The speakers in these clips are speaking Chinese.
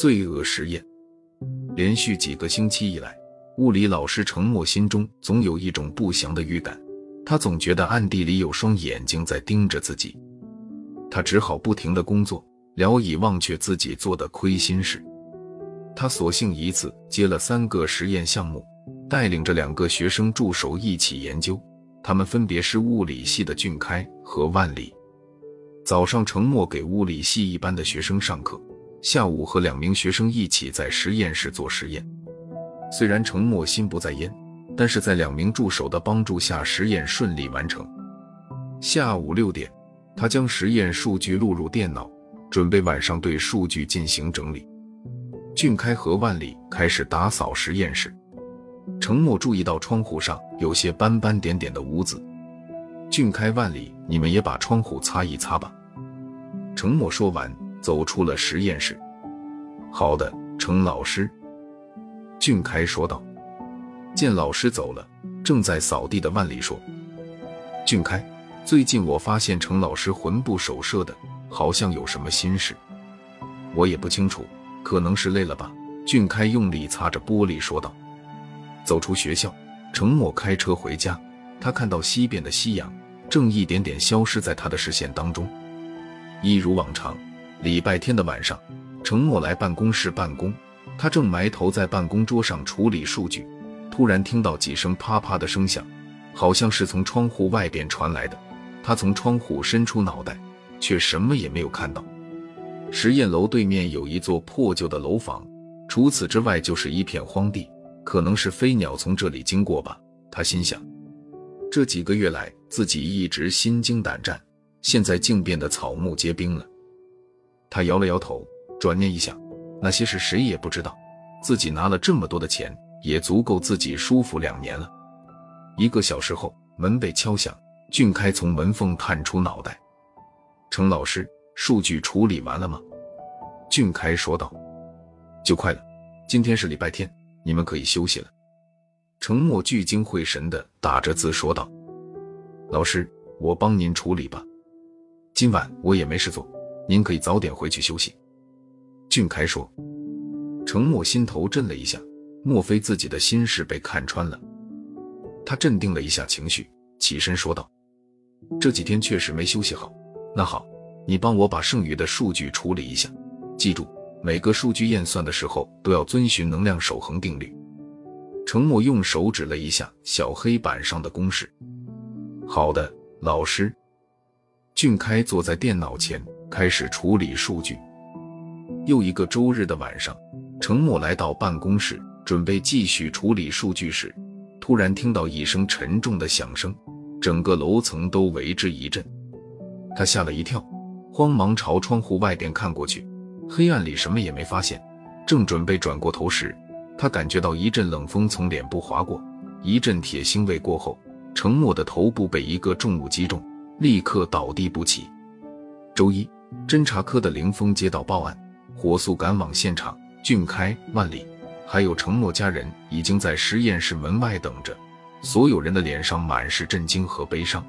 罪恶实验。连续几个星期以来，物理老师程默心中总有一种不祥的预感，他总觉得暗地里有双眼睛在盯着自己。他只好不停的工作，聊以忘却自己做的亏心事。他索性一次接了三个实验项目，带领着两个学生助手一起研究。他们分别是物理系的俊开和万里。早上，程默给物理系一班的学生上课；下午和两名学生一起在实验室做实验。虽然程默心不在焉，但是在两名助手的帮助下，实验顺利完成。下午六点，他将实验数据录入电脑，准备晚上对数据进行整理。俊开和万里开始打扫实验室。程默注意到窗户上有些斑斑点点的污渍。俊开、万里，你们也把窗户擦一擦吧。程默说完，走出了实验室。好的，程老师。俊开说道。见老师走了，正在扫地的万里说：“俊开，最近我发现程老师魂不守舍的，好像有什么心事。我也不清楚，可能是累了吧。”俊开用力擦着玻璃说道。走出学校，程默开车回家。他看到西边的夕阳正一点点消失在他的视线当中。一如往常，礼拜天的晚上，程默来办公室办公。他正埋头在办公桌上处理数据，突然听到几声啪啪的声响，好像是从窗户外边传来的。他从窗户伸出脑袋，却什么也没有看到。实验楼对面有一座破旧的楼房，除此之外就是一片荒地。可能是飞鸟从这里经过吧，他心想。这几个月来，自己一直心惊胆战，现在竟变得草木皆兵了。他摇了摇头，转念一想，那些事谁也不知道。自己拿了这么多的钱，也足够自己舒服两年了。一个小时后，门被敲响，俊开从门缝探出脑袋：“程老师，数据处理完了吗？”俊开说道：“就快了，今天是礼拜天。”你们可以休息了。程默聚精会神的打着字说道：“老师，我帮您处理吧。今晚我也没事做，您可以早点回去休息。”俊开说。程默心头震了一下，莫非自己的心事被看穿了？他镇定了一下情绪，起身说道：“这几天确实没休息好。那好，你帮我把剩余的数据处理一下，记住。”每个数据验算的时候都要遵循能量守恒定律。程默用手指了一下小黑板上的公式。好的，老师。俊开坐在电脑前开始处理数据。又一个周日的晚上，程默来到办公室准备继续处理数据时，突然听到一声沉重的响声，整个楼层都为之一震。他吓了一跳，慌忙朝窗户外边看过去。黑暗里什么也没发现，正准备转过头时，他感觉到一阵冷风从脸部划过，一阵铁腥味过后，程默的头部被一个重物击中，立刻倒地不起。周一，侦查科的林峰接到报案，火速赶往现场。俊开、万里还有程默家人已经在实验室门外等着，所有人的脸上满是震惊和悲伤。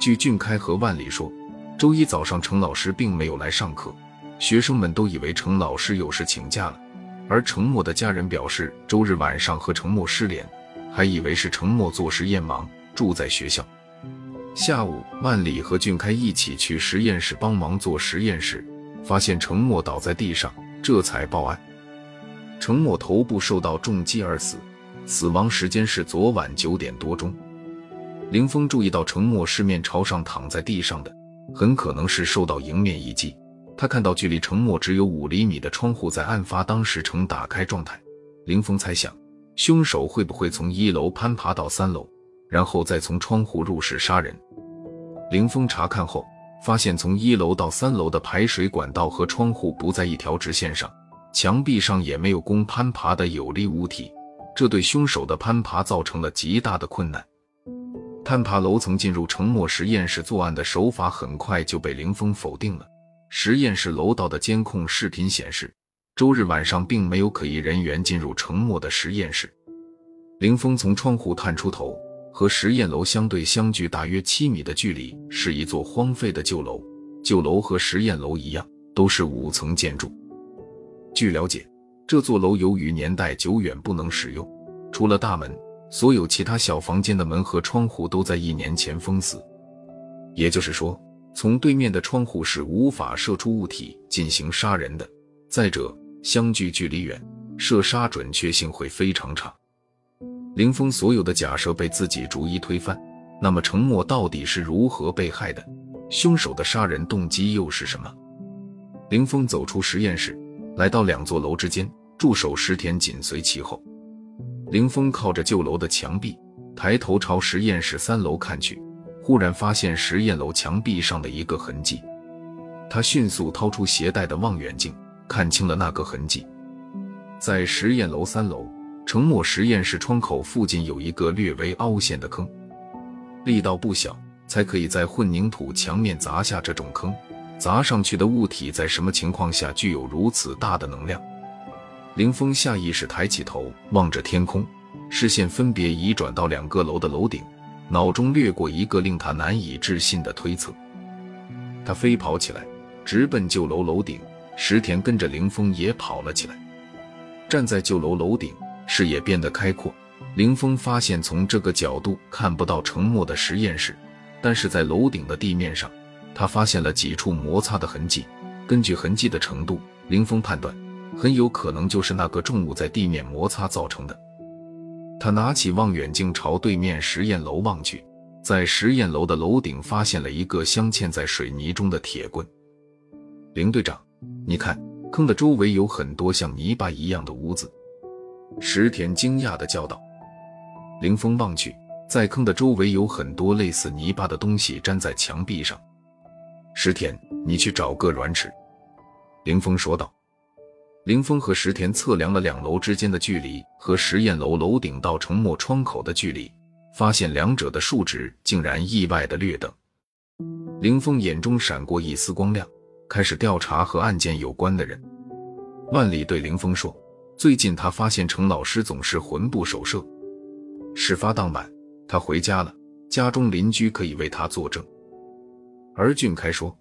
据俊开和万里说，周一早上程老师并没有来上课。学生们都以为程老师有事请假了，而程默的家人表示周日晚上和程默失联，还以为是程默做实验忙住在学校。下午，万里和俊开一起去实验室帮忙做实验时，发现程默倒在地上，这才报案。程默头部受到重击而死，死亡时间是昨晚九点多钟。林峰注意到程默是面朝上躺在地上的，很可能是受到迎面一击。他看到距离程默只有五厘米的窗户在案发当时呈打开状态。林峰猜想，凶手会不会从一楼攀爬到三楼，然后再从窗户入室杀人？林峰查看后发现，从一楼到三楼的排水管道和窗户不在一条直线上，墙壁上也没有供攀爬的有力物体，这对凶手的攀爬造成了极大的困难。攀爬楼层进入沉默实验室作案的手法很快就被林峰否定了。实验室楼道的监控视频显示，周日晚上并没有可疑人员进入沉默的实验室。林峰从窗户探出头，和实验楼相对相距大约七米的距离是一座荒废的旧楼，旧楼和实验楼一样，都是五层建筑。据了解，这座楼由于年代久远不能使用，除了大门，所有其他小房间的门和窗户都在一年前封死。也就是说，从对面的窗户是无法射出物体进行杀人的。再者，相距距离远，射杀准确性会非常差。林峰所有的假设被自己逐一推翻，那么程默到底是如何被害的？凶手的杀人动机又是什么？林峰走出实验室，来到两座楼之间，助手石田紧随其后。林峰靠着旧楼的墙壁，抬头朝实验室三楼看去，忽然发现实验楼墙壁上的一个痕迹。他迅速掏出携带的望远镜，看清了那个痕迹，在实验楼三楼。沉默实验室窗口附近有一个略微凹陷的坑，力道不小，才可以在混凝土墙面砸下这种坑。砸上去的物体在什么情况下具有如此大的能量？林峰下意识抬起头望着天空，视线分别移转到两个楼的楼顶，脑中掠过一个令他难以置信的推测。他飞跑起来，直奔旧楼楼顶。石田跟着林峰也跑了起来，站在旧楼楼顶。视野变得开阔，林峰发现从这个角度看不到沉默的实验室，但是在楼顶的地面上，他发现了几处摩擦的痕迹。根据痕迹的程度，林峰判断很有可能就是那个重物在地面摩擦造成的。他拿起望远镜朝对面实验楼望去，在实验楼的楼顶发现了一个镶嵌在水泥中的铁棍。林队长，你看，坑的周围有很多像泥巴一样的污渍。石田惊讶地叫道：“林峰望去，在坑的周围有很多类似泥巴的东西粘在墙壁上。”石田，你去找个软尺。”林峰说道。林峰和石田测量了两楼之间的距离和实验楼楼顶到盛墨窗口的距离，发现两者的数值竟然意外的略等。林峰眼中闪过一丝光亮，开始调查和案件有关的人。万里对林峰说。最近他发现程老师总是魂不守舍。事发当晚，他回家了，家中邻居可以为他作证。而俊开说，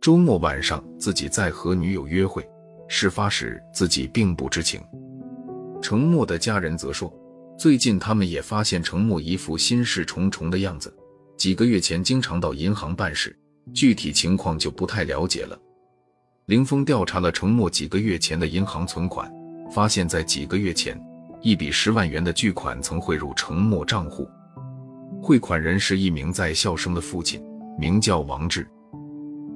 周末晚上自己在和女友约会，事发时自己并不知情。程默的家人则说，最近他们也发现程默一副心事重重的样子，几个月前经常到银行办事，具体情况就不太了解了。林峰调查了程默几个月前的银行存款。发现，在几个月前，一笔十万元的巨款曾汇入程默账户，汇款人是一名在校生的父亲，名叫王志。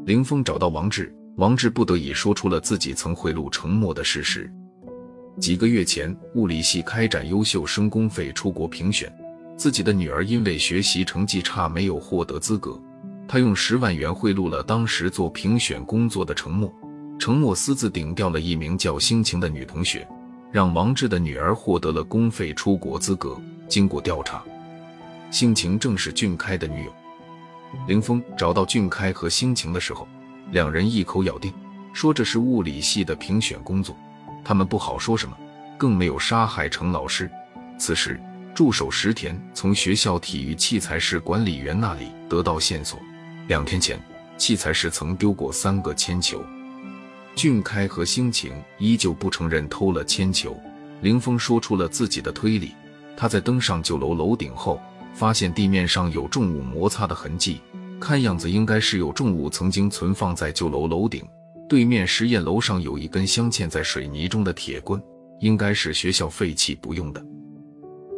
林峰找到王志，王志不得已说出了自己曾贿赂程默的事实。几个月前，物理系开展优秀生公费出国评选，自己的女儿因为学习成绩差没有获得资格，他用十万元贿赂了当时做评选工作的程默。程默私自顶掉了一名叫星晴的女同学，让王志的女儿获得了公费出国资格。经过调查，星晴正是俊开的女友。林峰找到俊开和星晴的时候，两人一口咬定说这是物理系的评选工作，他们不好说什么，更没有杀害程老师。此时，助手石田从学校体育器材室管理员那里得到线索，两天前器材室曾丢过三个铅球。俊开和星晴依旧不承认偷了铅球。林峰说出了自己的推理：他在登上旧楼楼顶后，发现地面上有重物摩擦的痕迹，看样子应该是有重物曾经存放在旧楼楼顶。对面实验楼上有一根镶嵌在水泥中的铁棍，应该是学校废弃不用的。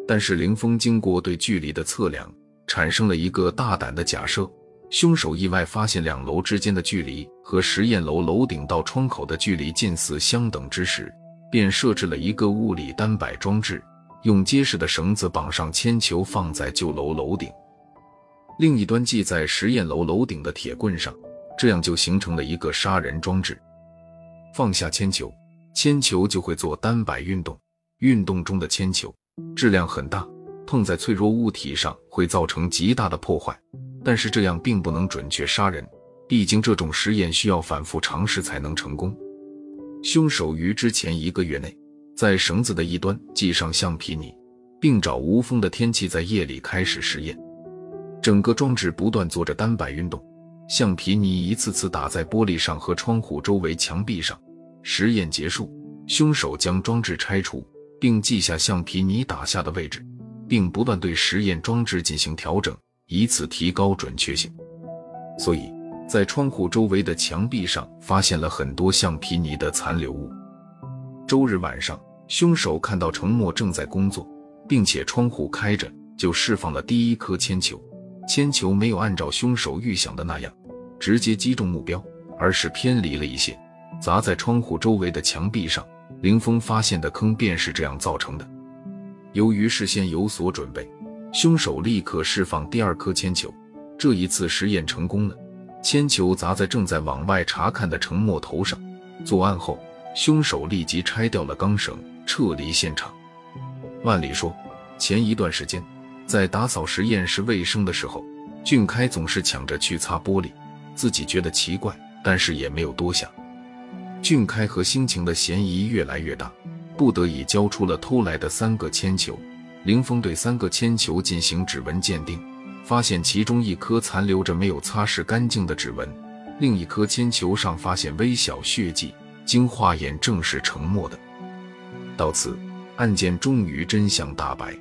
但是林峰经过对距离的测量，产生了一个大胆的假设。凶手意外发现两楼之间的距离和实验楼楼顶到窗口的距离近似相等之时，便设置了一个物理单摆装置，用结实的绳子绑上铅球，放在旧楼楼顶，另一端系在实验楼楼顶的铁棍上，这样就形成了一个杀人装置。放下铅球，铅球就会做单摆运动，运动中的铅球质量很大，碰在脆弱物体上会造成极大的破坏。但是这样并不能准确杀人，毕竟这种实验需要反复尝试才能成功。凶手于之前一个月内，在绳子的一端系上橡皮泥，并找无风的天气在夜里开始实验。整个装置不断做着单摆运动，橡皮泥一次次打在玻璃上和窗户周围墙壁上。实验结束，凶手将装置拆除，并记下橡皮泥打下的位置，并不断对实验装置进行调整，以此提高准确性。所以在窗户周围的墙壁上发现了很多橡皮泥的残留物。周日晚上，凶手看到程默正在工作，并且窗户开着，就释放了第一颗铅球。铅球没有按照凶手预想的那样直接击中目标，而是偏离了一些，砸在窗户周围的墙壁上。林峰发现的坑便是这样造成的。由于事先有所准备，凶手立刻释放第二颗铅球。这一次实验成功了，铅球砸在正在往外查看的程默头上。作案后，凶手立即拆掉了钢绳，撤离现场。按理说，前一段时间。在打扫实验室卫生的时候，俊开总是抢着去擦玻璃，自己觉得奇怪，但是也没有多想。俊开和心情的嫌疑越来越大，不得已交出了偷来的三个铅球。林峰对三个铅球进行指纹鉴定，发现其中一颗残留着没有擦拭干净的指纹，另一颗铅球上发现微小血迹，经化验正是程默的。到此，案件终于真相大白。